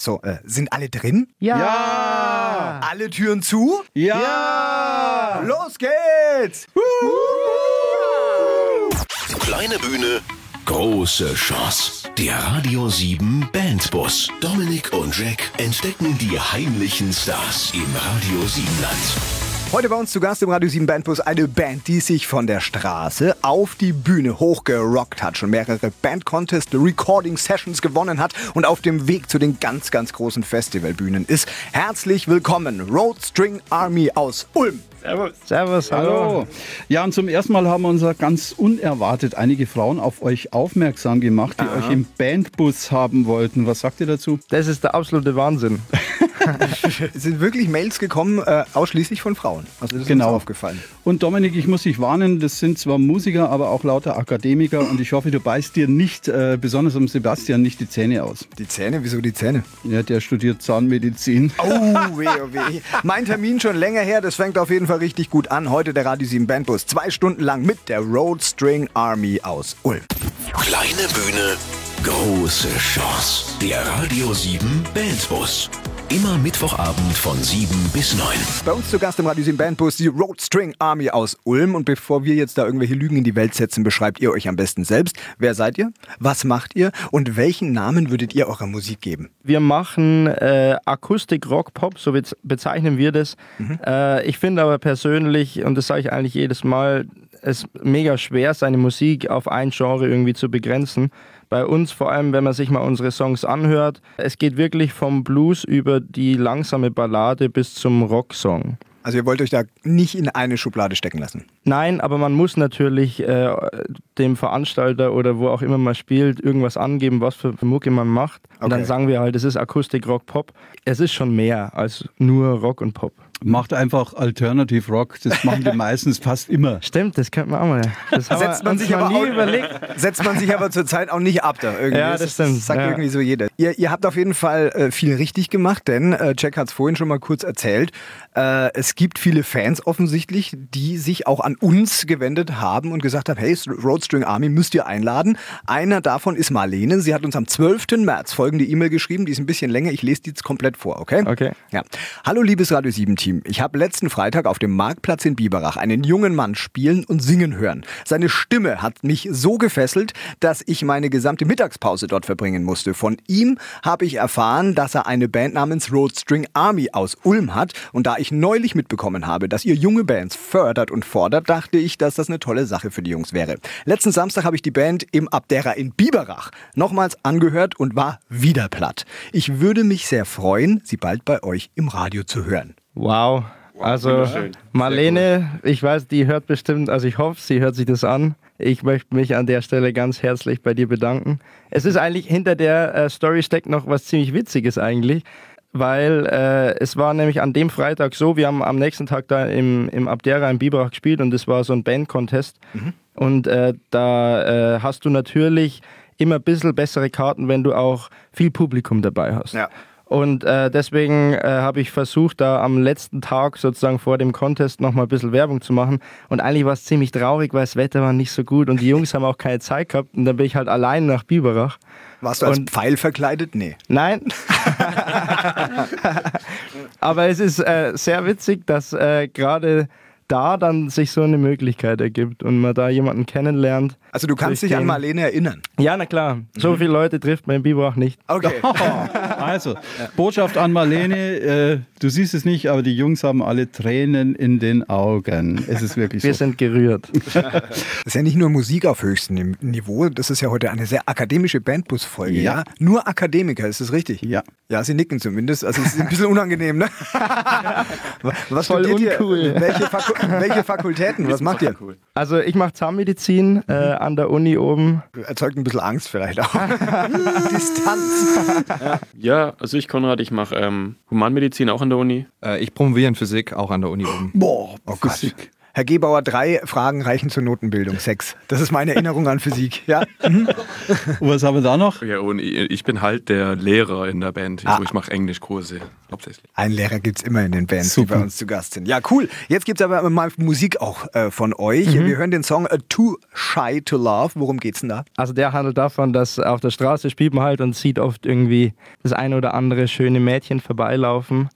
So, äh, sind alle drin? Ja. Ja! Alle Türen zu? Ja! Los geht's! Kleine Bühne, große Chance. Der Radio 7 Bandbus. Dominik und Jack entdecken die heimlichen Stars im Radio 7 Land. Heute bei uns zu Gast im Radio 7 Bandbus eine Band, die sich von der Straße auf die Bühne hochgerockt hat, schon mehrere Band-Contest Recording Sessions gewonnen hat und auf dem Weg zu den ganz, ganz großen Festivalbühnen ist. Herzlich willkommen, Road String Army aus Ulm. Servus, hallo. Hallo. Ja, und zum ersten Mal haben uns ja ganz unerwartet einige Frauen auf euch aufmerksam gemacht, die euch im Bandbus haben wollten. Was sagt ihr dazu? Das ist der absolute Wahnsinn. Es sind wirklich Mails gekommen, äh, ausschließlich von Frauen. Also das ist Genau. uns aufgefallen. Und Dominik, ich muss dich warnen, das sind zwar Musiker, aber auch lauter Akademiker und ich hoffe, du beißt dir nicht, äh, besonders um Sebastian, nicht die Zähne aus. Die Zähne, wieso die Zähne? Ja, der studiert Zahnmedizin. Oh, weh, oh, weh. Mein Termin schon länger her, das fängt auf jeden Fall richtig gut an. Heute der Radio 7 Bandbus. Zwei Stunden lang mit der Road String Army aus Ulm. Kleine Bühne, große Chance. Der Radio 7 Bandbus. Immer Mittwochabend von 7 bis 9. Bei uns zu Gast im Radio 7 Bandbus die Road String Army aus Ulm. Und bevor wir jetzt da irgendwelche Lügen in die Welt setzen, beschreibt ihr euch am besten selbst. Wer seid ihr? Was macht ihr? Und welchen Namen würdet ihr eurer Musik geben? Wir machen äh, Akustik, Rock, Pop, so bez bezeichnen wir das. Äh, ich finde aber persönlich, und das sage ich eigentlich jedes Mal, es mega schwer, seine Musik auf ein Genre irgendwie zu begrenzen. Bei uns, vor allem, wenn man sich mal unsere Songs anhört, es geht wirklich vom Blues über die langsame Ballade bis zum Rocksong. Also ihr wollt euch da nicht in eine Schublade stecken lassen. Nein, aber man muss natürlich äh, dem Veranstalter oder wo auch immer man spielt, irgendwas angeben, was für, Mucke man macht. Und Okay. dann sagen wir halt, es ist Akustik, Rock, Pop. Es ist schon mehr als nur Rock und Pop. Macht einfach Alternative Rock, das machen die meistens fast immer. Stimmt, das könnte man auch mal. Das haben Setzt man sich aber nie auch- überlegt. Setzt man sich aber zurzeit auch nicht ab da irgendwie. Ja, das stimmt, sagt ja. irgendwie so jeder. Ihr, ihr habt auf jeden Fall äh, viel richtig gemacht, denn äh, Jack hat es vorhin schon mal kurz erzählt. Äh, es gibt viele Fans offensichtlich, die sich auch an uns gewendet haben und gesagt haben, hey, Road String Army müsst ihr einladen. Einer davon ist Marlene. Sie hat uns am 12. März folgende E-Mail geschrieben, die ist ein bisschen länger. Ich lese die jetzt komplett vor, okay? Okay. Ja. Hallo liebes Radio 7 Team. Ich habe letzten Freitag auf dem Marktplatz in Biberach einen jungen Mann spielen und singen hören. Seine Stimme hat mich so gefesselt, dass ich meine gesamte Mittagspause dort verbringen musste. Von ihm habe ich erfahren, dass er eine Band namens Road String Army aus Ulm hat und da ich neulich mitbekommen habe, dass ihr junge Bands fördert und fordert, dachte ich, dass das eine tolle Sache für die Jungs wäre. Letzten Samstag habe ich die Band im Abdera in Biberach nochmals angehört und war wieder platt. Ich würde mich sehr freuen, sie bald bei euch im Radio zu hören. Wow. Also Marlene, ich weiß, die hört bestimmt, also ich hoffe, sie hört sich das an. Ich möchte mich an der Stelle ganz herzlich bei dir bedanken. Es ist eigentlich hinter der äh, Story steckt noch was ziemlich Witziges eigentlich, weil äh, es war nämlich an dem Freitag so, wir haben am nächsten Tag da im, im Abdera in Biberach gespielt und es war so ein Band-Contest. Und äh, da äh, hast du natürlich immer ein bisschen bessere Karten, wenn du auch viel Publikum dabei hast. Ja. Und äh, deswegen äh, habe ich versucht, da am letzten Tag sozusagen vor dem Contest nochmal ein bisschen Werbung zu machen. Und eigentlich war es ziemlich traurig, weil das Wetter war nicht so gut und die Jungs haben auch keine Zeit gehabt. Und dann bin ich halt allein nach Biberach. Warst du als Und- Pfeil verkleidet? Nee. Nein. Aber es ist äh, sehr witzig, dass äh, gerade da dann sich so eine Möglichkeit ergibt und man da jemanden kennenlernt. Also du kannst dich an Marlene erinnern. Ja, na klar. So viele Leute trifft man in Biberach nicht. Okay. Also, Botschaft an Marlene, äh, du siehst es nicht, aber die Jungs haben alle Tränen in den Augen. Es ist wirklich Wir so. sind gerührt. Das ist ja nicht nur Musik auf höchstem Ni- Niveau, das ist ja heute eine sehr akademische Bandbus-Folge. Ja. Ja. Nur Akademiker, ist das richtig? Ja. Ja, sie nicken zumindest. Also es ist ein bisschen unangenehm, ne? Was Voll uncool. ihr? Welche, Faku welche Fakultäten? Was macht ihr? Also ich mache Zahnmedizin äh, an der Uni oben. Erzeugt ein bisschen Angst vielleicht auch. Distanz. Ja, also ich, Konrad, ich mache ähm, Humanmedizin auch an der Uni. Äh, ich promoviere in Physik, auch an der Uni oben. Boah, oh Gott. Herr Gebauer, drei Fragen reichen zur Notenbildung. Sechs. Das ist meine Erinnerung an Physik. Ja. Mhm. Und was haben wir da noch? Ja, und ich bin halt der Lehrer in der Band. Ah. Ich mache Englischkurse hauptsächlich. Einen Lehrer gibt es immer in den Bands, Super. die bei uns zu Gast sind. Ja, cool. Jetzt gibt es aber mal Musik auch äh, von euch. Mhm. Wir hören den Song uh, Too Shy to Love. Worum geht's denn da? Also der handelt davon, dass auf der Straße spielt man halt und sieht oft irgendwie das ein oder andere schöne Mädchen vorbeilaufen.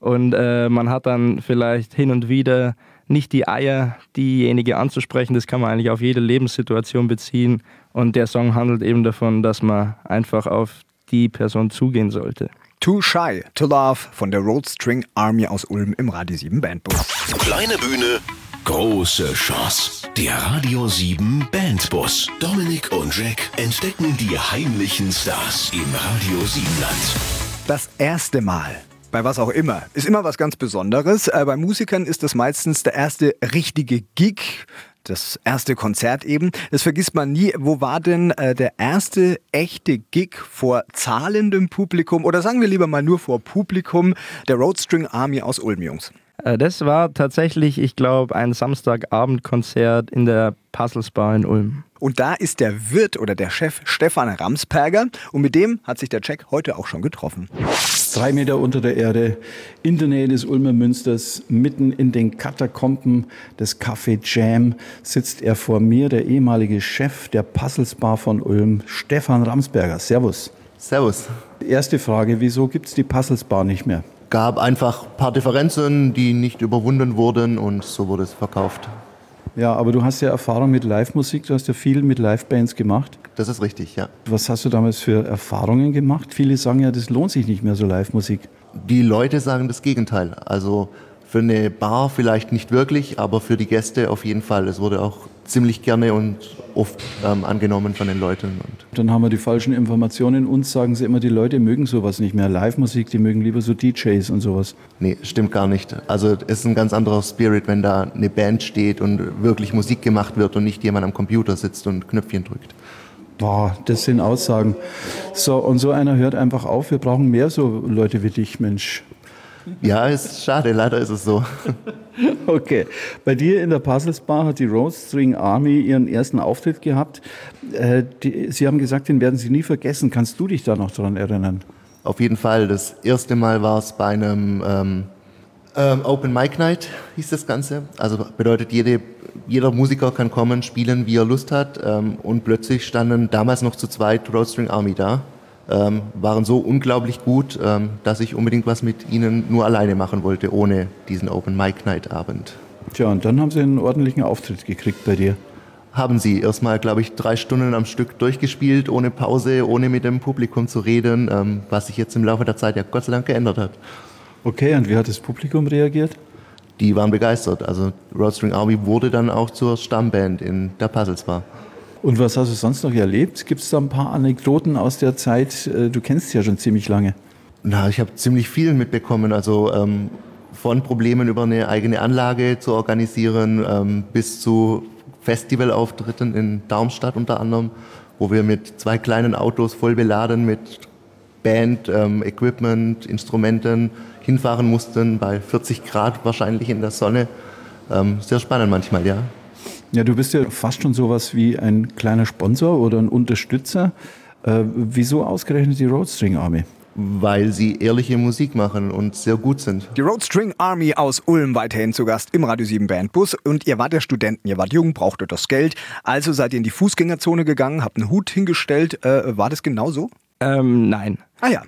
Und äh, man hat dann vielleicht hin und wieder nicht die Eier, diejenige anzusprechen. Das kann man eigentlich auf jede Lebenssituation beziehen. Und der Song handelt eben davon, dass man einfach auf die Person zugehen sollte. Too Shy to Love von der Road String Army aus Ulm im Radio 7 Bandbus. Kleine Bühne, große Chance. Der Radio 7 Bandbus. Dominik und Jack entdecken die heimlichen Stars im Radio 7 Land. Das erste Mal bei was auch immer, ist immer was ganz Besonderes. Äh, bei Musikern ist das meistens der erste richtige Gig, das erste Konzert eben. Das vergisst man nie. Wo war denn äh, der erste echte Gig vor zahlendem Publikum oder sagen wir lieber mal nur vor Publikum der Roadstring Army aus Ulm, Jungs? Äh, das war tatsächlich, ich glaube, ein Samstagabendkonzert in der Puzzles in Ulm. Und da ist der Wirt oder der Chef Stefan Ramsperger und mit dem hat sich der Jack heute auch schon getroffen. Drei Meter unter der Erde, in der Nähe des Ulmer Münsters, mitten in den Katakomben des Café Jam, sitzt er vor mir, der ehemalige Chef der Puzzles Bar von Ulm, Stefan Ramsberger. Servus. Servus. Erste Frage, wieso gibt es die Puzzles Bar nicht mehr? Gab einfach ein paar Differenzen, die nicht überwunden wurden und so wurde es verkauft. Ja, aber du hast ja Erfahrung mit Live-Musik, du hast ja viel mit Live-Bands gemacht. Das ist richtig, ja. Was hast du damals für Erfahrungen gemacht? Viele sagen ja, das lohnt sich nicht mehr so Live-Musik. Die Leute sagen das Gegenteil. Also für eine Bar vielleicht nicht wirklich, aber für die Gäste auf jeden Fall. Es wurde auch ziemlich gerne und oft ähm, angenommen von den Leuten. Und Dann haben wir die falschen Informationen. Uns sagen sie immer, die Leute mögen sowas nicht mehr. Live-Musik, die mögen lieber so DJs und sowas. Nee, stimmt gar nicht. Also es ist ein ganz anderer Spirit, wenn da eine Band steht und wirklich Musik gemacht wird und nicht jemand am Computer sitzt und Knöpfchen drückt. Boah, das sind Aussagen. So, und so einer hört einfach auf. Wir brauchen mehr so Leute wie dich, Mensch. Ja, ist schade, leider ist es so. Okay. Bei dir in der Puzzles Bar hat die Road String Army ihren ersten Auftritt gehabt. Äh, die, Sie haben gesagt, den werden Sie nie vergessen. Kannst du dich da noch daran erinnern? Auf jeden Fall. Das erste Mal war es bei einem ähm, ähm, Open Mic Night, hieß das Ganze. Also bedeutet, jede, jeder Musiker kann kommen, spielen, wie er Lust hat. Ähm, und plötzlich standen damals noch zu zweit Road String Army da ähm, waren so unglaublich gut, ähm, dass ich unbedingt was mit ihnen nur alleine machen wollte, ohne diesen Open Mic Night Abend. Tja, und dann haben sie einen ordentlichen Auftritt gekriegt bei dir. Haben sie erstmal, glaube ich, drei Stunden am Stück durchgespielt, ohne Pause, ohne mit dem Publikum zu reden, ähm, was sich jetzt im Laufe der Zeit ja Gott sei Dank geändert hat. Okay, und wie hat das Publikum reagiert? Die waren begeistert. Also Roadstring Army wurde dann auch zur Stammband in der Puzzles Bar. Und was hast du sonst noch erlebt? Gibt es da ein paar Anekdoten aus der Zeit? Äh, du kennst ja schon ziemlich lange. Na, ich habe ziemlich viel mitbekommen. Also ähm, von Problemen über eine eigene Anlage zu organisieren ähm, bis zu Festivalauftritten in Darmstadt unter anderem, wo wir mit zwei kleinen Autos voll beladen mit Band, ähm, Equipment, Instrumenten hinfahren mussten, bei 40 Grad wahrscheinlich in der Sonne. Ähm, sehr spannend manchmal, ja. Ja, du bist ja fast schon sowas wie ein kleiner Sponsor oder ein Unterstützer. Äh, wieso ausgerechnet die Roadstring Army? Weil sie ehrliche Musik machen und sehr gut sind. Die Roadstring Army aus Ulm weiterhin zu Gast im Radio 7 Bandbus. Und ihr wart ja Studenten, ihr wart jung, brauchtet das Geld. Also seid ihr in die Fußgängerzone gegangen, habt einen Hut hingestellt. Äh, war das genau so? Ähm, nein. Ah ja.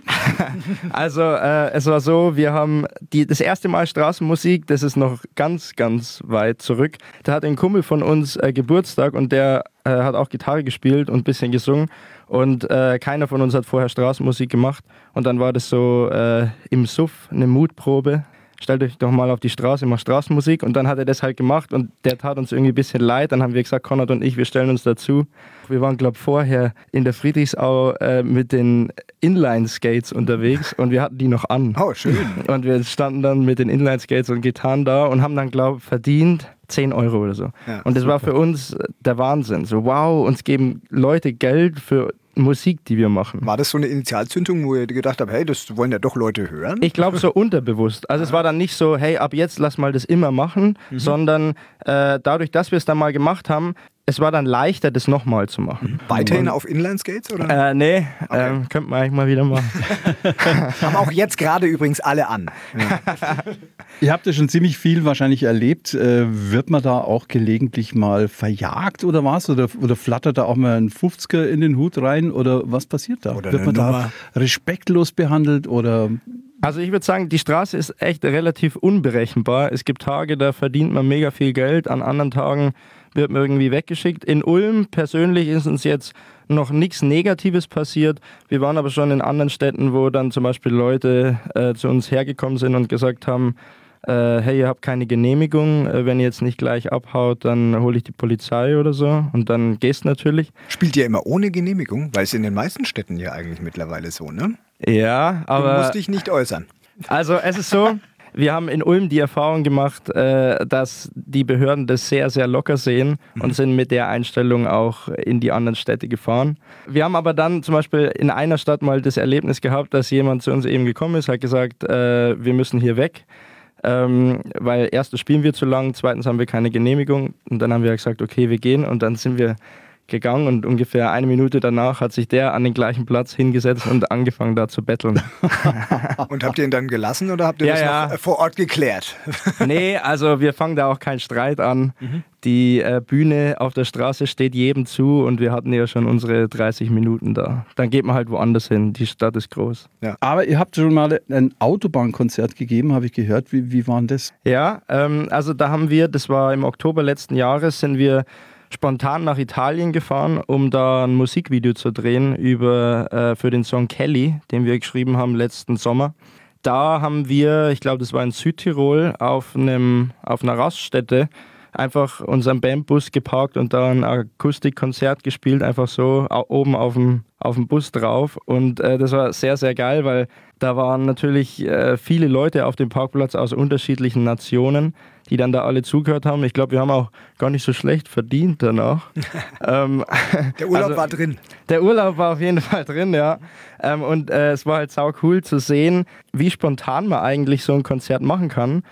also äh, es war so, wir haben die, das erste Mal Straßenmusik, das ist noch ganz, ganz weit zurück. Da hat ein Kumpel von uns äh, Geburtstag und der äh, hat auch Gitarre gespielt und ein bisschen gesungen. Und äh, keiner von uns hat vorher Straßenmusik gemacht. Und dann war das so äh, im Suff eine Mutprobe stellt euch doch mal auf die Straße, macht Straßenmusik. Und dann hat er das halt gemacht und der tat uns irgendwie ein bisschen leid. Dann haben wir gesagt, Konrad und ich, wir stellen uns dazu. Wir waren, glaube ich, vorher in der Friedrichsau äh, mit den Inline-Skates unterwegs und wir hatten die noch an. Oh, schön. Und wir standen dann mit den Inline-Skates und Gitarren da und haben dann, glaube ich, verdient 10 Euro oder so. Ja, und das super. war für uns der Wahnsinn. So, wow, uns geben Leute Geld für Musik, die wir machen. War das so eine Initialzündung, wo ihr gedacht habt, hey, das wollen ja doch Leute hören? Ich glaube so unterbewusst. Also es war dann nicht so, hey, ab jetzt lass mal das immer machen, mhm. sondern äh, dadurch, dass wir es dann mal gemacht haben, es war dann leichter, das nochmal zu machen. Mhm. Weiterhin auf Inline-Skates, oder? Äh, nee, okay. ähm, könnte man eigentlich mal wieder machen. Haben auch jetzt gerade übrigens alle an. Ja. Ihr habt ja schon ziemlich viel wahrscheinlich erlebt. Äh, wird man da auch gelegentlich mal verjagt oder was? Oder, oder flattert da auch mal ein 50er in den Hut rein? Oder was passiert da? Oder wird man da respektlos behandelt oder also ich würde sagen, die Straße ist echt relativ unberechenbar. Es gibt Tage, da verdient man mega viel Geld, an anderen Tagen wird man irgendwie weggeschickt. In Ulm persönlich ist uns jetzt noch nichts Negatives passiert. Wir waren aber schon in anderen Städten, wo dann zum Beispiel Leute äh, zu uns hergekommen sind und gesagt haben, äh, hey, ihr habt keine Genehmigung, äh, wenn ihr jetzt nicht gleich abhaut, dann hole ich die Polizei oder so und dann gehst natürlich. Spielt ihr immer ohne Genehmigung? Weil es in den meisten Städten ja eigentlich mittlerweile so, ne? Ja, aber... Du musst dich nicht äußern. Also es ist so, wir haben in Ulm die Erfahrung gemacht, äh, dass die Behörden das sehr, sehr locker sehen und mhm. sind mit der Einstellung auch in die anderen Städte gefahren. Wir haben aber dann zum Beispiel in einer Stadt mal das Erlebnis gehabt, dass jemand zu uns eben gekommen ist, hat gesagt, äh, wir müssen hier weg. Ähm, weil erstens spielen wir zu lang, zweitens haben wir keine Genehmigung und dann haben wir gesagt, okay, wir gehen und dann sind wir gegangen und ungefähr eine Minute danach hat sich der an den gleichen Platz hingesetzt und angefangen da zu betteln. und habt ihr ihn dann gelassen oder habt ihr ja, das ja. noch vor Ort geklärt? nee, also wir fangen da auch keinen Streit an. Mhm. Die äh, Bühne auf der Straße steht jedem zu und wir hatten ja schon unsere 30 Minuten da. Dann geht man halt woanders hin. Die Stadt ist groß. Ja. Aber ihr habt schon mal ein Autobahnkonzert gegeben, habe ich gehört. Wie, wie war das? Ja, ähm, also da haben wir, das war im Oktober letzten Jahres, sind wir spontan nach Italien gefahren, um da ein Musikvideo zu drehen über, äh, für den Song Kelly, den wir geschrieben haben letzten Sommer. Da haben wir, ich glaube, das war in Südtirol, auf, einem, auf einer Raststätte einfach unseren Bandbus geparkt und da ein Akustikkonzert gespielt, einfach so oben auf dem, auf dem Bus drauf. Und äh, das war sehr, sehr geil, weil da waren natürlich äh, viele Leute auf dem Parkplatz aus unterschiedlichen Nationen die dann da alle zugehört haben. Ich glaube, wir haben auch gar nicht so schlecht verdient danach. ähm, der Urlaub also, war drin. Der Urlaub war auf jeden Fall drin, ja. Ähm, und äh, es war halt sau cool zu sehen, wie spontan man eigentlich so ein Konzert machen kann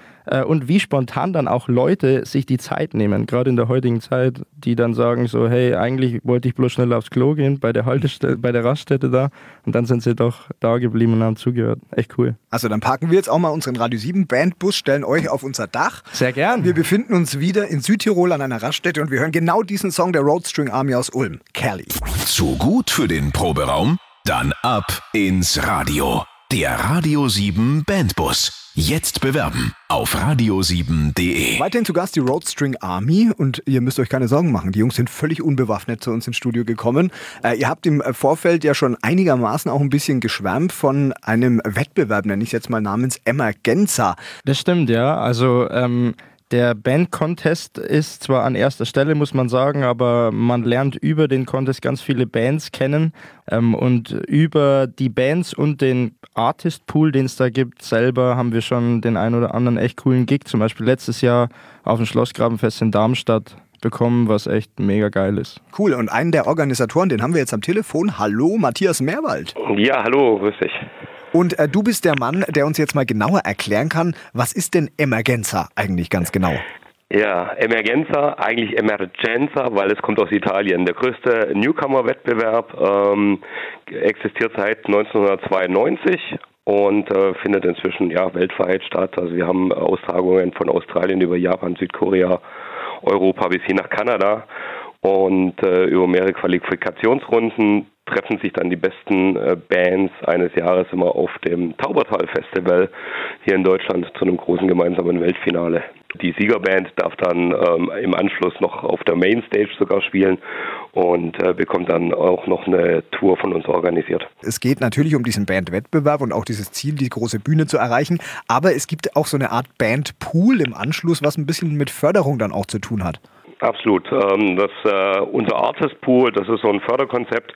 und wie spontan dann auch Leute sich die Zeit nehmen, gerade in der heutigen Zeit, die dann sagen so, hey, eigentlich wollte ich bloß schnell aufs Klo gehen bei der Haltestelle, bei der Raststätte da und dann sind sie doch da geblieben und haben zugehört. Echt cool. Also dann parken wir jetzt auch mal unseren Radio 7 Bandbus, stellen euch auf unser Dach. Sehr gern. Wir befinden uns wieder in Südtirol an einer Raststätte und wir hören genau diesen Song der Roadstring Army aus Ulm, Kelly. Zu gut für den Proberaum? Dann ab ins Radio. Der Radio 7 Bandbus. Jetzt bewerben auf radio7.de. Weiterhin zu Gast die Roadstring Army und ihr müsst euch keine Sorgen machen. Die Jungs sind völlig unbewaffnet zu uns ins Studio gekommen. Äh, ihr habt im Vorfeld ja schon einigermaßen auch ein bisschen geschwärmt von einem Wettbewerb, nenne ich es jetzt mal namens Emergenza. Das stimmt, ja. Also ähm, der Band-Contest ist zwar an erster Stelle, muss man sagen, aber man lernt über den Contest ganz viele Bands kennen ähm, und über die Bands und den Artist-Pool, den es da gibt, selber haben wir schon den einen oder anderen echt coolen Gig, zum Beispiel letztes Jahr auf dem Schlossgrabenfest in Darmstadt bekommen, was echt mega geil ist. Cool, und einen der Organisatoren, den haben wir jetzt am Telefon. Hallo, Matthias Meerwald. Ja, hallo, grüß dich. Und äh, du bist der Mann, der uns jetzt mal genauer erklären kann, was ist denn Emergenza eigentlich ganz genau? Ja, Emergenza, eigentlich Emergenza, weil es kommt aus Italien. Der größte Newcomer-Wettbewerb ähm, existiert seit 1992 und äh, findet inzwischen ja weltweit statt. Also wir haben Austragungen von Australien über Japan, Südkorea, Europa bis hin nach Kanada und äh, über mehrere Qualifikationsrunden treffen sich dann die besten äh, Bands eines Jahres immer auf dem Taubertal Festival hier in Deutschland zu einem großen gemeinsamen Weltfinale. Die Siegerband darf dann ähm, im Anschluss noch auf der Mainstage sogar spielen und äh, bekommt dann auch noch eine Tour von uns organisiert. Es geht natürlich um diesen Bandwettbewerb und auch dieses Ziel, die große Bühne zu erreichen, aber es gibt auch so eine Art Bandpool im Anschluss, was ein bisschen mit Förderung dann auch zu tun hat. Absolut. Ähm, das, äh, unser Artist Pool, das ist so ein Förderkonzept,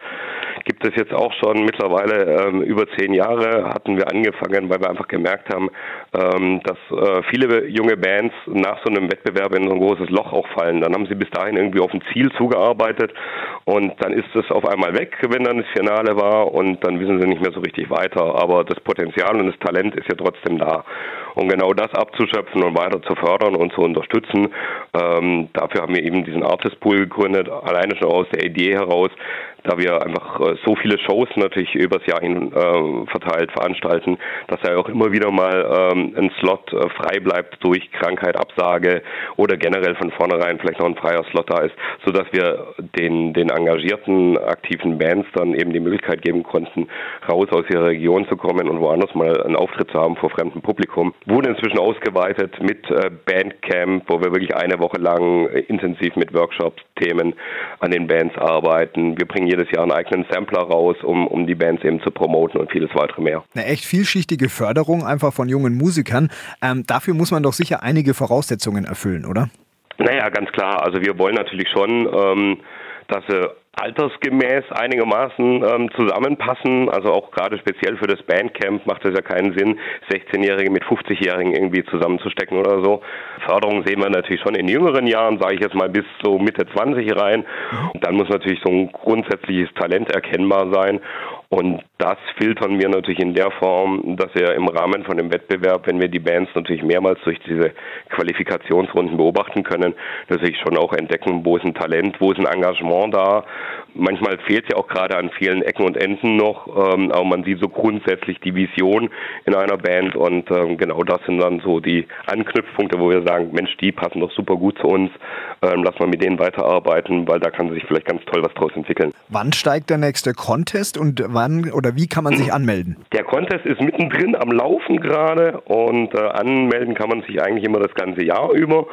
gibt es jetzt auch schon mittlerweile ähm, über zehn Jahre hatten wir angefangen, weil wir einfach gemerkt haben, ähm, dass äh, viele junge Bands nach so einem Wettbewerb in so ein großes Loch auch fallen. Dann haben sie bis dahin irgendwie auf ein Ziel zugearbeitet und dann ist es auf einmal weg, wenn dann das Finale war und dann wissen sie nicht mehr so richtig weiter. Aber das Potenzial und das Talent ist ja trotzdem da. Und genau das abzuschöpfen und weiter zu fördern und zu unterstützen, ähm, dafür haben wir eben diesen Artist Pool gegründet, alleine schon aus der Idee heraus, da wir einfach äh, so viele Shows natürlich übers Jahr hin äh, verteilt veranstalten, dass ja auch immer wieder mal ähm, ein Slot äh, frei bleibt durch Krankheit, Absage oder generell von vornherein vielleicht noch ein freier Slot da ist, so dass wir den, den engagierten, aktiven Bands dann eben die Möglichkeit geben konnten, raus aus ihrer Region zu kommen und woanders mal einen Auftritt zu haben vor fremdem Publikum. Wurde inzwischen ausgeweitet mit äh, Bandcamp, wo wir wirklich eine Woche lang intensiv mit Workshops, Themen an den Bands arbeiten. Wir bringen jedes Jahr einen eigenen Sampler raus, um, um die Bands eben zu promoten und vieles weitere mehr. Eine echt vielschichtige Förderung einfach von jungen Musikern. Ähm, dafür muss man doch sicher einige Voraussetzungen erfüllen, oder? Naja, ganz klar. Also wir wollen natürlich schon, ähm, dass sie altersgemäß einigermaßen ähm, zusammenpassen. Also auch gerade speziell für das Bandcamp macht es ja keinen Sinn, 16-Jährige mit 50-Jährigen irgendwie zusammenzustecken oder so. Förderung sehen wir natürlich schon in jüngeren Jahren, sage ich jetzt mal bis so Mitte 20 rein. Und dann muss natürlich so ein grundsätzliches Talent erkennbar sein. Und das filtern wir natürlich in der Form, dass wir im Rahmen von dem Wettbewerb, wenn wir die Bands natürlich mehrmals durch diese Qualifikationsrunden beobachten können, natürlich schon auch entdecken, wo ist ein Talent, wo ist ein Engagement da. Manchmal fehlt es ja auch gerade an vielen Ecken und Enden noch, ähm, aber man sieht so grundsätzlich die Vision in einer Band und ähm, genau das sind dann so die Anknüpfpunkte, wo wir sagen, Mensch, die passen doch super gut zu uns, ähm, lass mal mit denen weiterarbeiten, weil da kann sich vielleicht ganz toll was draus entwickeln. Wann steigt der nächste Contest und wann oder wie kann man sich anmelden? Der Contest ist mittendrin am Laufen gerade und äh, anmelden kann man sich eigentlich immer das ganze Jahr über.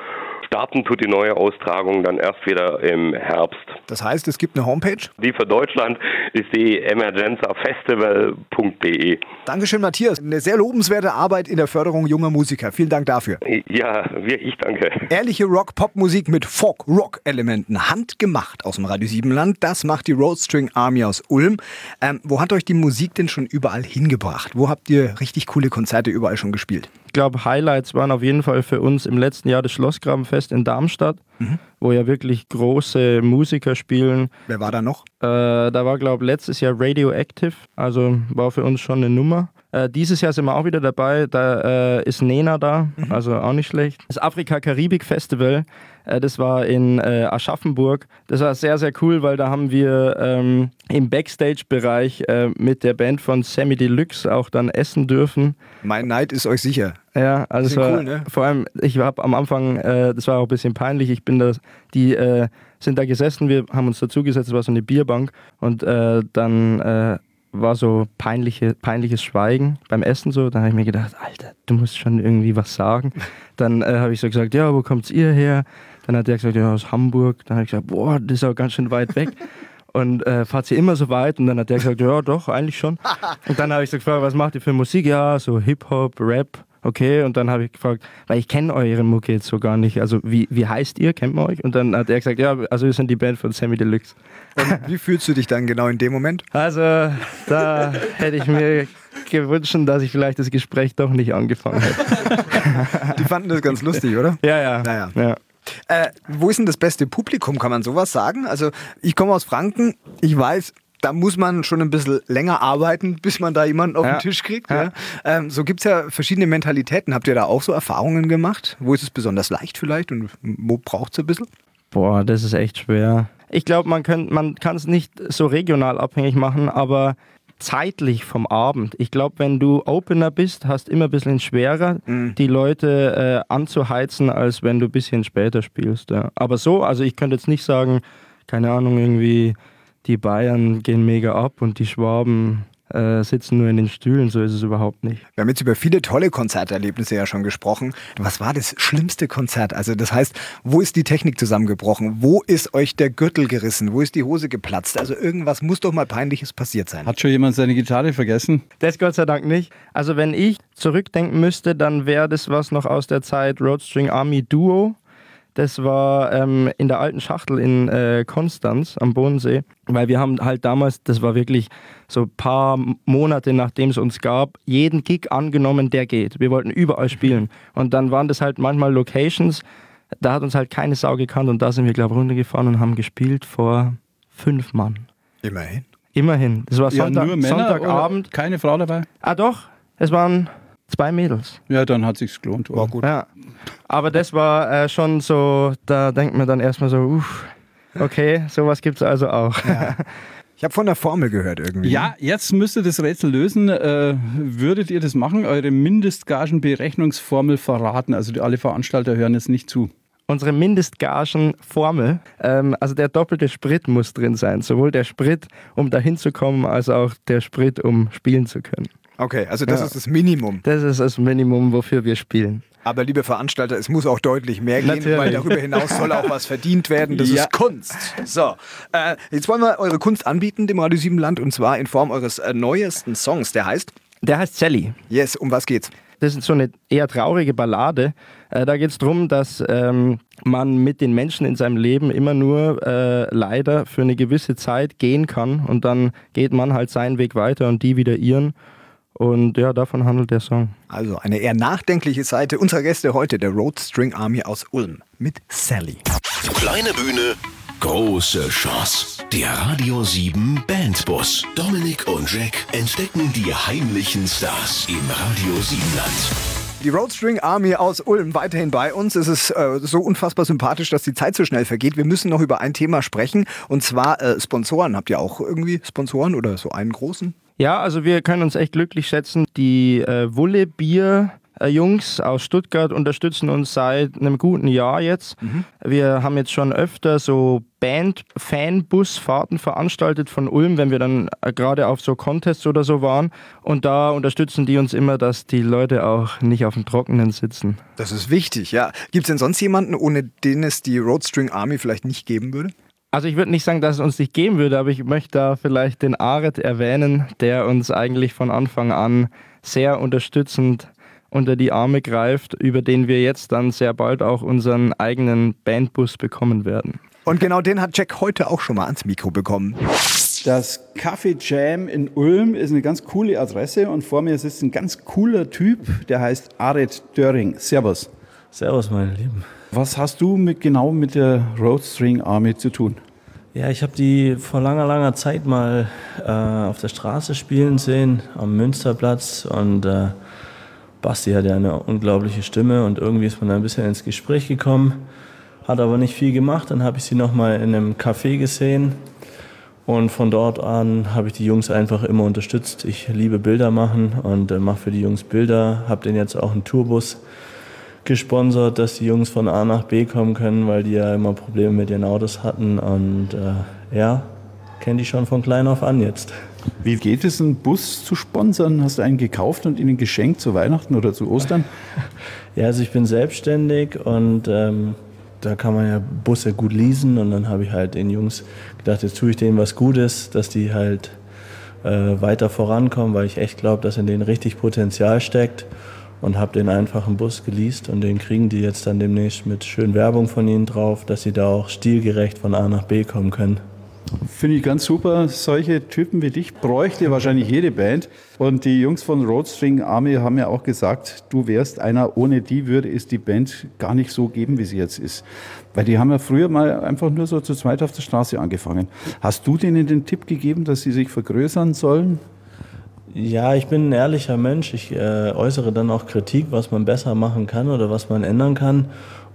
Starten tut die neue Austragung dann erst wieder im Herbst. Das heißt, es gibt eine Homepage? Die für Deutschland ist die emergenzafestival.de. Dankeschön, Matthias. Eine sehr lobenswerte Arbeit in der Förderung junger Musiker. Vielen Dank dafür. Ja, ich danke. Ehrliche Rock-Pop-Musik mit Folk-Rock-Elementen. Handgemacht aus dem Radio 7 Land. Das macht die Roadstring Army aus Ulm. Ähm, wo hat euch die Musik denn schon überall hingebracht? Wo habt ihr richtig coole Konzerte überall schon gespielt? Ich glaube, Highlights waren auf jeden Fall für uns im letzten Jahr das Schlossgrabenfest in Darmstadt, mhm. wo ja wirklich große Musiker spielen. Wer war da noch? Äh, da war, glaube ich, letztes Jahr Radioactive, also war für uns schon eine Nummer. Äh, dieses Jahr sind wir auch wieder dabei. Da äh, ist Nena da, mhm. also auch nicht schlecht. Das Afrika-Karibik-Festival, das war in äh, Aschaffenburg. Das war sehr, sehr cool, weil da haben wir ähm, im Backstage-Bereich äh, mit der Band von Sammy Deluxe auch dann essen dürfen. Mein Neid ist euch sicher. Ja, also war, cool, ne? vor allem, ich habe am Anfang, äh, das war auch ein bisschen peinlich, ich bin da, die sind da gesessen, wir haben uns dazugesetzt, es war so eine Bierbank und dann war so peinliche, peinliches Schweigen beim Essen so. Dann habe ich mir gedacht, Alter, du musst schon irgendwie was sagen. Dann äh, habe ich so gesagt, ja, wo kommt ihr her? Dann hat er gesagt, ja, aus Hamburg. Dann habe ich gesagt, boah, das ist auch ganz schön weit weg. Und äh, fahrt ihr immer so weit? Und dann hat der gesagt, ja, doch, eigentlich schon. Und dann habe ich so gefragt, was macht ihr für Musik? Ja, so Hip-Hop, Rap. Okay, und dann habe ich gefragt, weil ich kenne eure Mucke jetzt so gar nicht. Also wie, wie heißt ihr? Kennt man euch? Und dann hat er gesagt, ja, also wir sind die Band von Sammy Deluxe. Und wie fühlst du dich dann genau in dem Moment? Also da hätte ich mir gewünscht, dass ich vielleicht das Gespräch doch nicht angefangen hätte. Die fanden das ganz lustig, oder? Ja, ja. Naja. ja. Äh, wo ist denn das beste Publikum, kann man sowas sagen? Also ich komme aus Franken, ich weiß, da muss man schon ein bisschen länger arbeiten, bis man da jemanden auf ja. den Tisch kriegt. Ja. Ja. Ähm, so gibt es ja verschiedene Mentalitäten. Habt ihr da auch so Erfahrungen gemacht? Wo ist es besonders leicht vielleicht und wo braucht es ein bisschen? Boah, das ist echt schwer. Ich glaube, man, man kann es nicht so regional abhängig machen, aber zeitlich vom Abend. Ich glaube, wenn du Opener bist, hast immer ein bisschen schwerer, mhm. die Leute äh, anzuheizen, als wenn du ein bisschen später spielst. Ja. Aber so, also ich könnte jetzt nicht sagen, keine Ahnung, irgendwie die Bayern gehen mega ab und die Schwaben äh, sitzen nur in den Stühlen, so ist es überhaupt nicht. Wir haben jetzt über viele tolle Konzerterlebnisse ja schon gesprochen. Was war das schlimmste Konzert? Also das heißt, wo ist die Technik zusammengebrochen? Wo ist euch der Gürtel gerissen? Wo ist die Hose geplatzt? Also irgendwas muss doch mal peinliches passiert sein. Hat schon jemand seine Gitarre vergessen? Das Gott sei Dank nicht. Also wenn ich zurückdenken müsste, dann wäre das was noch aus der Zeit Roadstring Army Duo Das war ähm, in der alten Schachtel in äh, Konstanz am Bodensee, weil wir haben halt damals, das war wirklich so ein paar Monate nachdem es uns gab, jeden Gig angenommen, der geht. Wir wollten überall spielen. Und dann waren das halt manchmal Locations, da hat uns halt keine Sau gekannt und da sind wir, glaube ich, runtergefahren und haben gespielt vor fünf Mann. Immerhin. Immerhin. Das war Sonntag, ja, nur Männer Sonntagabend. Keine Frau dabei? Ah doch, es waren zwei Mädels. Ja, dann hat sich's gelohnt. War gut. Ja. Aber das war äh, schon so, da denkt man dann erstmal so, uff, okay, sowas gibt es also auch. Ja. Ich habe von der Formel gehört irgendwie. Ja, jetzt müsst ihr das Rätsel lösen. Äh, würdet ihr das machen? Eure Mindestgagenberechnungsformel verraten? Also die, alle Veranstalter hören jetzt nicht zu. Unsere Mindestgagenformel, ähm, also der doppelte Sprit muss drin sein. Sowohl der Sprit, um dahin zu kommen, als auch der Sprit, um spielen zu können. Okay, also das Ja. ist das Minimum. Das ist das Minimum, wofür wir spielen. Aber liebe Veranstalter, es muss auch deutlich mehr gehen, Natürlich. weil darüber hinaus soll auch was verdient werden. Das Ja. ist Kunst. So, äh, jetzt wollen wir eure Kunst anbieten, dem Radio 7 Land, und zwar in Form eures äh, neuesten Songs. Der heißt, Der heißt Sally. yes, um was geht's? Das ist so eine eher traurige Ballade. Äh, da geht es darum, dass ähm, man mit den Menschen in seinem Leben immer nur äh, leider für eine gewisse Zeit gehen kann und dann geht man halt seinen Weg weiter und die wieder ihren. Und ja, davon handelt der Song. Also eine eher nachdenkliche Seite unserer Gäste heute, der Road String Army aus Ulm mit Sally. Kleine Bühne, große Chance. Der Radio 7 Bandbus. Dominik und Jack entdecken die heimlichen Stars im Radio 7 Land. Die Road String Army aus Ulm weiterhin bei uns. Es ist äh, so unfassbar sympathisch, dass die Zeit so schnell vergeht. Wir müssen noch über ein Thema sprechen und zwar äh, Sponsoren. Habt ihr auch irgendwie Sponsoren oder so einen großen? Ja, also wir können uns echt glücklich schätzen. Die äh, Wulle Bier Jungs aus Stuttgart unterstützen uns seit einem guten Jahr jetzt. Wir haben jetzt schon öfter so Band-Fanbusfahrten veranstaltet von Ulm, wenn wir dann äh, gerade auf so Contests oder so waren. Und da unterstützen die uns immer, dass die Leute auch nicht auf dem Trockenen sitzen. Das ist wichtig, ja. Gibt es denn sonst jemanden, ohne den es die Road String Army vielleicht nicht geben würde? Also ich würde nicht sagen, dass es uns nicht geben würde, aber ich möchte da vielleicht den Aret erwähnen, der uns eigentlich von Anfang an sehr unterstützend unter die Arme greift, über den wir jetzt dann sehr bald auch unseren eigenen Bandbus bekommen werden. Und genau den hat Jack heute auch schon mal ans Mikro bekommen. Das Café Jam in Ulm ist eine ganz coole Adresse und vor mir sitzt ein ganz cooler Typ, der heißt Aret Döring. Servus. Servus, meine Lieben. Was hast du mit, genau mit der Road String Army zu tun? Ja, ich habe die vor langer, langer Zeit mal äh, auf der Straße spielen sehen, am Münsterplatz. Und äh, Basti hat ja eine unglaubliche Stimme und irgendwie ist man da ein bisschen ins Gespräch gekommen. Hat aber nicht viel gemacht. Dann habe ich sie nochmal in einem Café gesehen. Und von dort an habe ich die Jungs einfach immer unterstützt. Ich liebe Bilder machen und äh, mache für die Jungs Bilder. Habe denen jetzt auch einen Tourbus gesponsert, dass die Jungs von A nach B kommen können, weil die ja immer Probleme mit ihren Autos hatten. Und äh, ja, kenne die schon von klein auf an jetzt. Wie geht es, einen Bus zu sponsern? Hast du einen gekauft und ihnen geschenkt zu Weihnachten oder zu Ostern? Ja, also ich bin selbstständig und ähm, da kann man ja Busse gut leasen. Und dann habe ich halt den Jungs gedacht, jetzt tue ich denen was Gutes, dass die halt äh, weiter vorankommen, weil ich echt glaube, dass in denen richtig Potenzial steckt. Und habe den einfach einen Bus geleast und den kriegen die jetzt dann demnächst mit schön Werbung von ihnen drauf, dass sie da auch stilgerecht von A nach B kommen können. Finde ich ganz super. Solche Typen wie dich bräuchte wahrscheinlich jede Band. Und die Jungs von Road String Army haben ja auch gesagt, du wärst einer, ohne die würde es die Band gar nicht so geben, wie sie jetzt ist. Weil die haben ja früher mal einfach nur so zu zweit auf der Straße angefangen. Hast du denen den Tipp gegeben, dass sie sich vergrößern sollen? Ja, ich bin ein ehrlicher Mensch. Ich äh, äußere dann auch Kritik, was man besser machen kann oder was man ändern kann.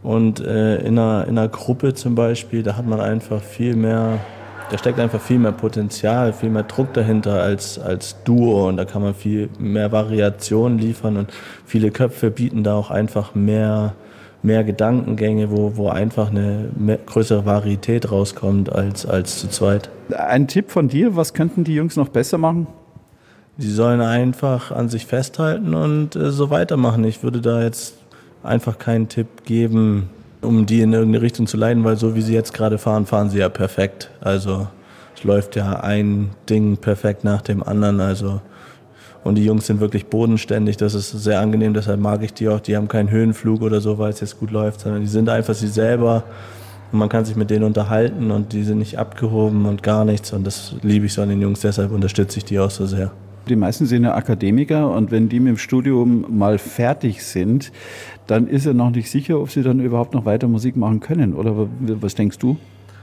Und äh, in, einer, in einer Gruppe zum Beispiel, da hat man einfach viel mehr, da steckt einfach viel mehr Potenzial, viel mehr Druck dahinter als, als Duo. Und da kann man viel mehr Variation liefern und viele Köpfe bieten da auch einfach mehr, mehr Gedankengänge, wo, wo einfach eine mehr, größere Varietät rauskommt als, als zu zweit. Ein Tipp von dir, was könnten die Jungs noch besser machen? Die sollen einfach an sich festhalten und äh, so weitermachen. Ich würde da jetzt einfach keinen Tipp geben, um die in irgendeine Richtung zu leiten, weil so wie sie jetzt gerade fahren, fahren sie ja perfekt. Also es läuft ja ein Ding perfekt nach dem anderen. Also Und die Jungs sind wirklich bodenständig, das ist sehr angenehm, deshalb mag ich die auch. Die haben keinen Höhenflug oder so, weil es jetzt gut läuft, sondern die sind einfach sie selber. Und man kann sich mit denen unterhalten und die sind nicht abgehoben und gar nichts. Und das liebe ich so an den Jungs, deshalb unterstütze ich die auch so sehr. Die meisten sind ja Akademiker und wenn die mit dem Studium mal fertig sind, dann ist er noch nicht sicher, ob sie dann überhaupt noch weiter Musik machen können. Oder was denkst du?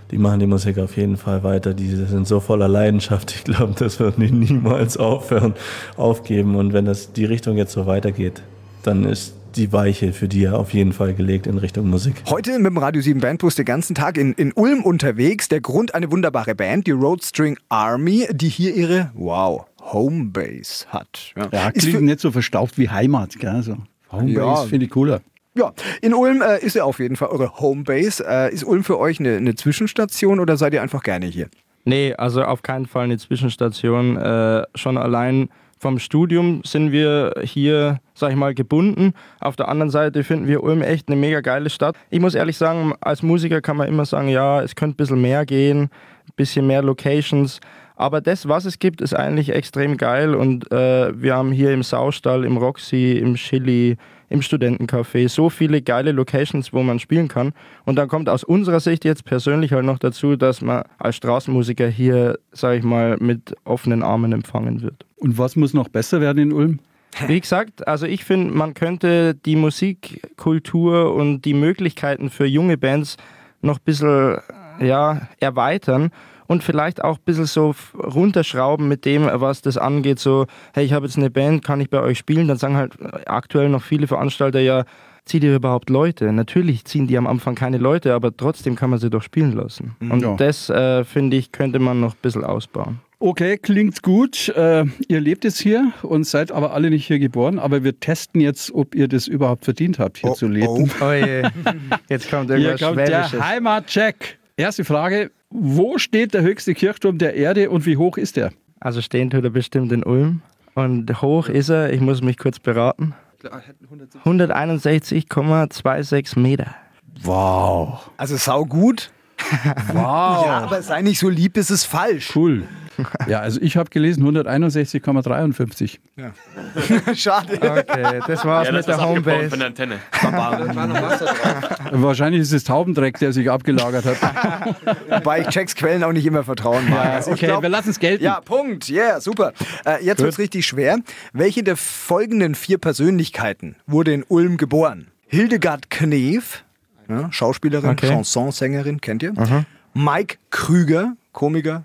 Die machen die Musik auf jeden Fall weiter. Die sind so voller Leidenschaft. Ich glaube, das wird niemals aufhören, aufgeben. Und wenn das die Richtung jetzt so weitergeht, dann ist die Weiche für die auf jeden Fall gelegt in Richtung Musik. Heute mit dem Radio 7 Bandbus den ganzen Tag in, in Ulm unterwegs. Der Grund eine wunderbare Band, die Roadstring Army, die hier ihre, wow, Homebase hat. Ja, ja klingt nicht so verstaubt wie Heimat. Gell? Also Homebase ja. finde ich cooler. Ja, in Ulm äh, ist ja auf jeden Fall eure Homebase. Äh, ist Ulm für euch eine, eine, Zwischenstation oder seid ihr einfach gerne hier? Nee, also auf keinen Fall eine Zwischenstation. Äh, schon allein vom Studium sind wir hier, sag ich mal, gebunden. Auf der anderen Seite finden wir Ulm echt eine mega geile Stadt. Ich muss ehrlich sagen, als Musiker kann man immer sagen, ja, es könnte ein bisschen mehr gehen, ein bisschen mehr Locations. Aber das, was es gibt, ist eigentlich extrem geil. Und äh, wir haben hier im Saustall, im Roxy, im Chili, im Studentencafé so viele geile Locations, wo man spielen kann. Und dann kommt aus unserer Sicht jetzt persönlich halt noch dazu, dass man als Straßenmusiker hier, sag ich mal, mit offenen Armen empfangen wird. Und was muss noch besser werden in Ulm? Wie gesagt, also ich finde, man könnte die Musikkultur und die Möglichkeiten für junge Bands noch ein bisschen ja, erweitern und vielleicht auch ein bisschen so runterschrauben mit dem, was das angeht. So, hey, ich habe jetzt eine Band, kann ich bei euch spielen? Dann sagen halt aktuell noch viele Veranstalter ja, zieht ihr überhaupt Leute? Natürlich ziehen die am Anfang keine Leute, aber trotzdem kann man sie doch spielen lassen. Mhm. Und ja. das, äh, finde ich, könnte man noch ein bisschen ausbauen. Okay, klingt gut. Äh, ihr lebt jetzt hier und seid aber alle nicht hier geboren, aber wir testen jetzt, ob ihr das überhaupt verdient habt, hier oh, zu leben. Oh, oh je. Jetzt kommt irgendwas Hier kommt der Heimatcheck. Erste Frage, wo steht der höchste Kirchturm der Erde und wie hoch ist er? Also stehen tut er bestimmt in Ulm. Und hoch ist er, ich muss mich kurz beraten, 161,26 Meter. Wow. Also sau gut. Wow. ja, aber sei nicht so lieb, ist es falsch. Cool. Ja, also ich habe gelesen 161,53. Ja. Schade. Okay, das war's ja, das mit der Homebase. Von der Antenne. Wahrscheinlich ist es Taubendreck, der sich abgelagert hat. Wobei ich Checks Quellen auch nicht immer vertrauen mag. Ja, also okay, glaub, wir lassen es gelten. Ja, Punkt. Yeah, super. Äh, jetzt wird es richtig schwer. Welche der folgenden vier Persönlichkeiten wurde in Ulm geboren? Hildegard Knef, ja, Schauspielerin, okay. Chansonsängerin, kennt ihr? Mhm. Mike Krüger, Komiker,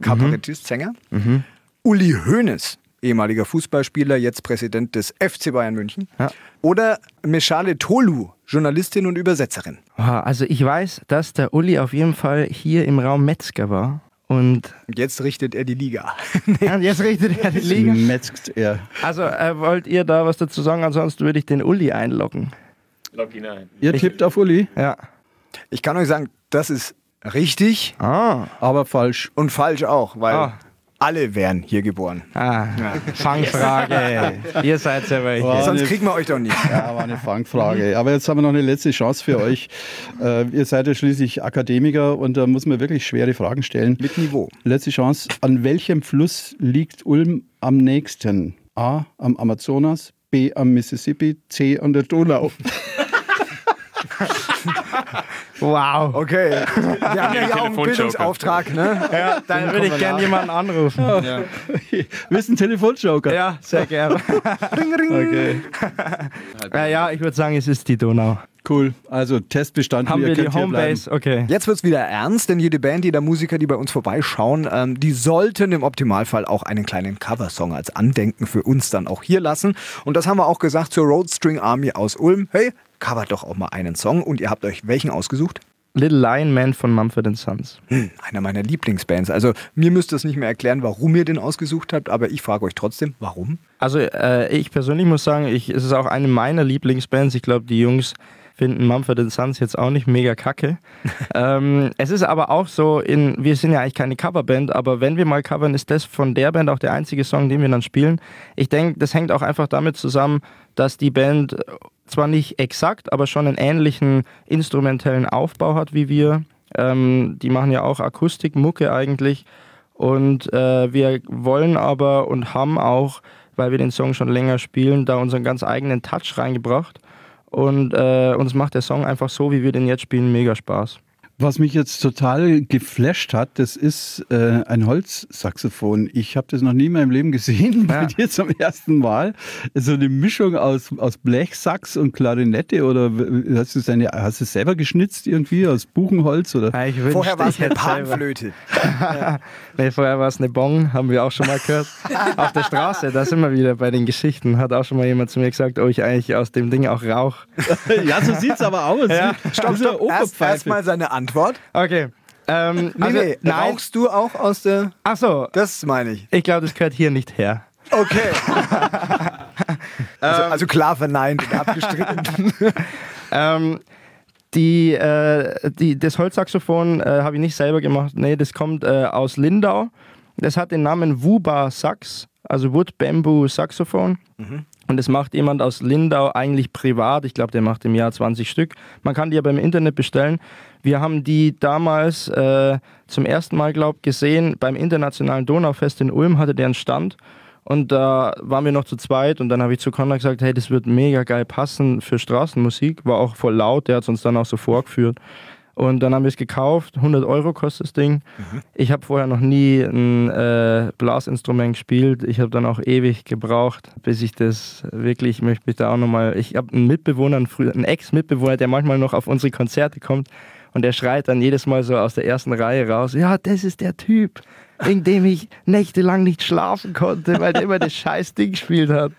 Kabarettist, mhm. Sänger. Mhm. Uli Hoeneß, ehemaliger Fußballspieler, jetzt Präsident des FC Bayern München. Ja. Oder Meshale Tolu, Journalistin und Übersetzerin. Also ich weiß, dass der Uli auf jeden Fall hier im Raum Metzger war. Und jetzt richtet er die Liga. nee. Und jetzt richtet er die Liga. Metzgt er. Also äh, wollt ihr da was dazu sagen? Ansonsten würde ich den Uli einloggen. Log ihn ein. Ihr tippt auf Uli? Ja. Ich kann euch sagen, das ist Richtig. Ah. Aber falsch. Und falsch auch, weil ah. alle wären hier geboren. Ah. Ja. Fangfrage. Ihr seid ja welche. War Sonst kriegen wir euch doch nicht. Ja, war eine Fangfrage. Aber jetzt haben wir noch eine letzte Chance für euch. Äh, ihr seid ja schließlich Akademiker und da muss man wirklich schwere Fragen stellen. Mit Niveau. Letzte Chance. An welchem Fluss liegt Ulm am nächsten? A. Am Amazonas, B. am Mississippi, C. an der Donau. wow. Okay. Wir haben ja hier auch einen Bildungsauftrag, ne? Ja, dann würde ich gerne jemanden anrufen. Ja. Du einen Telefonjoker? Ja, sehr gerne. ring, ring. Okay. Ja, ja, ich würde sagen, es ist die Donau. Cool, also Test bestanden. Haben wir die Homebase, okay. Jetzt wird es wieder ernst, denn jede Band, jeder Musiker, die bei uns vorbeischauen, ähm, die sollten im Optimalfall auch einen kleinen Coversong als Andenken für uns dann auch hier lassen. Und das haben wir auch gesagt zur Roadstring Army aus Ulm. Hey, covert doch auch mal einen Song. Und ihr habt euch welchen ausgesucht? Little Lion Man von Mumford Sons. Hm, einer meiner Lieblingsbands. Also mir müsst ihr es nicht mehr erklären, warum ihr den ausgesucht habt, aber ich frage euch trotzdem, warum? Also äh, ich persönlich muss sagen, ich, es ist auch eine meiner Lieblingsbands. Ich glaube, die Jungs finden Mumford Sons jetzt auch nicht mega kacke. ähm, es ist aber auch so, in, wir sind ja eigentlich keine Coverband, aber wenn wir mal covern, ist das von der Band auch der einzige Song, den wir dann spielen. Ich denke, das hängt auch einfach damit zusammen, dass die Band zwar nicht exakt, aber schon einen ähnlichen instrumentellen Aufbau hat wie wir. Ähm, die machen ja auch Akustik, Mucke eigentlich. Und äh, wir wollen aber und haben auch weil wir den Song schon länger spielen, da unseren ganz eigenen Touch reingebracht. Und äh, uns macht der Song einfach so, wie wir den jetzt spielen, mega Spaß. Was mich jetzt total geflasht hat, das ist äh, ein Holzsaxophon. Ich habe das noch nie in meinem Leben gesehen, bei dir zum ersten Mal. So eine Mischung aus, aus Blechsax und Klarinette oder hast du, es hast du es selber geschnitzt irgendwie aus Buchenholz? Oder? Ja, wünschte, vorher war es eine Panflöte. ja. nee, vorher war es eine Bong, haben wir auch schon mal gehört. Auf der Straße, da sind wir wieder bei den Geschichten. Hat auch schon mal jemand zu mir gesagt, oh, ich eigentlich aus dem Ding auch rauch. ja, so sieht es aber aus. Ja. Stopp, stopp. Erst, erst mal seine Antwort. Antwort. Okay. Ähm, nee, also, nee, nein. rauchst du auch aus der. Ach so. Das meine ich. Ich glaube, das gehört hier nicht her. Okay. also, also, klar verneint und abgestritten. ähm, die, äh, die, das Holzsaxophon äh, habe ich nicht selber gemacht. Nee, das kommt äh, aus Lindau. Das hat den Namen Wuba Sax, also Wood Bamboo Saxophon. Mhm. Und das macht jemand aus Lindau eigentlich privat. Ich glaube, der macht im Jahr 20 Stück. Man kann die aber im Internet bestellen. Wir haben die damals äh, zum ersten Mal, glaube ich, gesehen beim Internationalen Donaufest in Ulm, hatte der einen Stand. Und da waren wir noch zu zweit und dann habe ich zu Conrad gesagt, hey, das wird mega geil passen für Straßenmusik. War auch voll laut, der hat es uns dann auch so vorgeführt. Und dann haben wir es gekauft, 100 Euro kostet das Ding. Mhm. Ich habe vorher noch nie ein äh, Blasinstrument gespielt. Ich habe dann auch ewig gebraucht, bis ich das wirklich, ich möchte mich da auch nochmal, ich habe einen Mitbewohner, einen Ex-Mitbewohner, der manchmal noch auf unsere Konzerte kommt und der schreit dann jedes Mal so aus der ersten Reihe raus, ja, das ist der Typ wegen dem ich nächtelang nicht schlafen konnte, weil der immer das scheiß Ding gespielt hat.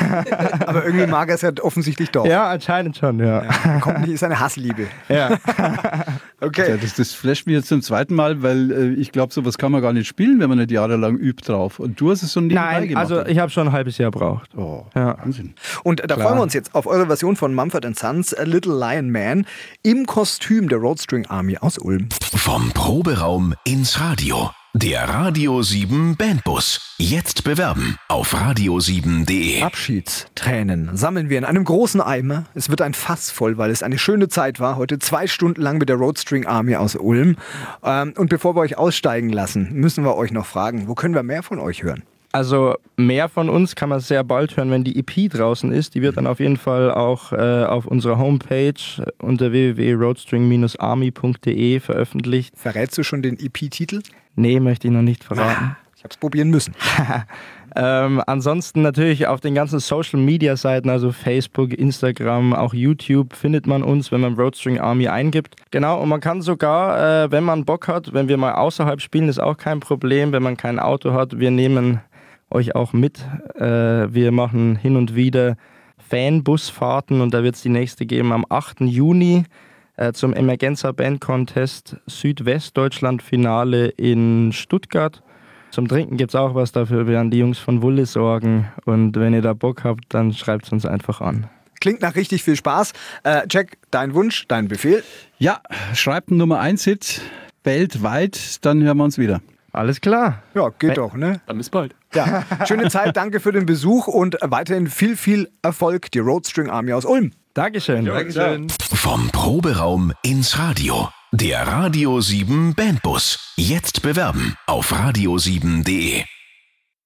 Aber irgendwie mag er es ja offensichtlich doch. Ja, anscheinend schon, ja. ja kommt nicht, ist eine Hassliebe. Ja. okay. Ja, das, das flasht mich jetzt zum zweiten Mal, weil äh, ich glaube, sowas kann man gar nicht spielen, wenn man nicht jahrelang übt drauf. Und du hast es so nebenbei Nein, gemacht. also ich habe schon ein halbes Jahr gebraucht. Oh, ja. Wahnsinn. Und da Klar. freuen wir uns jetzt auf eure Version von Mumford Sons, A Little Lion Man, im Kostüm der Roadstring Army aus Ulm. Vom Proberaum ins Radio. Der Radio 7 Bandbus. Jetzt bewerben auf radio7.de. Abschiedstränen sammeln wir in einem großen Eimer. Es wird ein Fass voll, weil es eine schöne Zeit war. Heute zwei Stunden lang mit der Roadstring Army aus Ulm. Ähm, und bevor wir euch aussteigen lassen, müssen wir euch noch fragen, wo können wir mehr von euch hören? Also mehr von uns kann man sehr bald hören, wenn die EP draußen ist. Die wird dann auf jeden Fall auch äh, auf unserer Homepage unter www.roadstring-army.de veröffentlicht. Verrätst du schon den EP-Titel? Nee, möchte ich noch nicht verraten. Ich habe es probieren müssen. ähm, ansonsten natürlich auf den ganzen Social Media Seiten, also Facebook, Instagram, auch YouTube, findet man uns, wenn man Roadstring Army eingibt. Genau, und man kann sogar, äh, wenn man Bock hat, wenn wir mal außerhalb spielen, ist auch kein Problem, wenn man kein Auto hat. Wir nehmen euch auch mit. Äh, wir machen hin und wieder Fanbusfahrten und da wird es die nächste geben am 8. Juni äh, zum Emergenza Band Contest Südwestdeutschland Finale in Stuttgart. Zum Trinken gibt es auch was, dafür werden die Jungs von Wulle sorgen. Und wenn ihr da Bock habt, dann schreibt es uns einfach an. Klingt nach richtig viel Spaß. Äh, Jack, dein Wunsch, dein Befehl? Ja, schreibt ein Nummer 1 Hit weltweit, dann hören wir uns wieder. Alles klar. Ja, geht hey, doch, ne? Dann bis bald. Ja, schöne Zeit, danke für den Besuch und weiterhin viel, viel Erfolg, die Roadstring Army aus Ulm. Dankeschön. Dankeschön. Vom Proberaum ins Radio. Der Radio 7 Bandbus. Jetzt bewerben auf radio7.de.